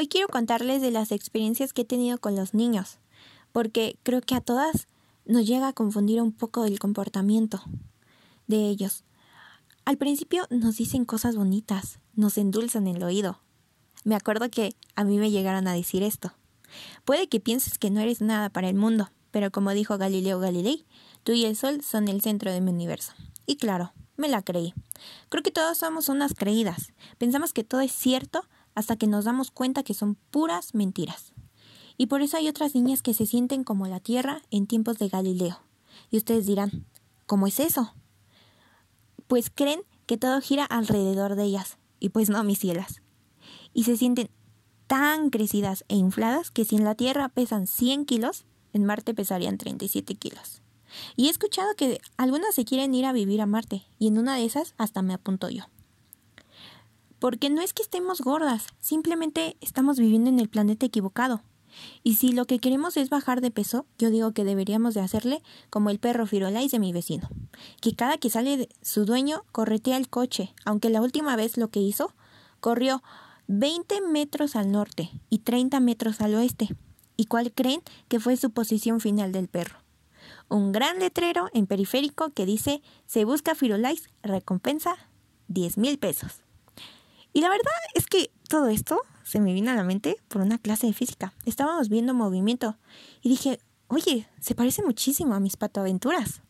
Hoy quiero contarles de las experiencias que he tenido con los niños, porque creo que a todas nos llega a confundir un poco el comportamiento de ellos. Al principio nos dicen cosas bonitas, nos endulzan el oído. Me acuerdo que a mí me llegaron a decir esto. Puede que pienses que no eres nada para el mundo, pero como dijo Galileo Galilei, tú y el sol son el centro de mi universo. Y claro, me la creí. Creo que todos somos unas creídas. Pensamos que todo es cierto hasta que nos damos cuenta que son puras mentiras. Y por eso hay otras niñas que se sienten como la Tierra en tiempos de Galileo. Y ustedes dirán, ¿cómo es eso? Pues creen que todo gira alrededor de ellas. Y pues no, mis cielas. Y se sienten tan crecidas e infladas que si en la Tierra pesan 100 kilos, en Marte pesarían 37 kilos. Y he escuchado que algunas se quieren ir a vivir a Marte, y en una de esas hasta me apunto yo. Porque no es que estemos gordas, simplemente estamos viviendo en el planeta equivocado. Y si lo que queremos es bajar de peso, yo digo que deberíamos de hacerle como el perro Firolais de mi vecino, que cada que sale su dueño corretea el coche, aunque la última vez lo que hizo, corrió 20 metros al norte y 30 metros al oeste. ¿Y cuál creen que fue su posición final del perro? Un gran letrero en periférico que dice se busca Firulais, recompensa 10 mil pesos. Y la verdad es que todo esto se me vino a la mente por una clase de física. Estábamos viendo movimiento y dije, oye, se parece muchísimo a mis patoaventuras.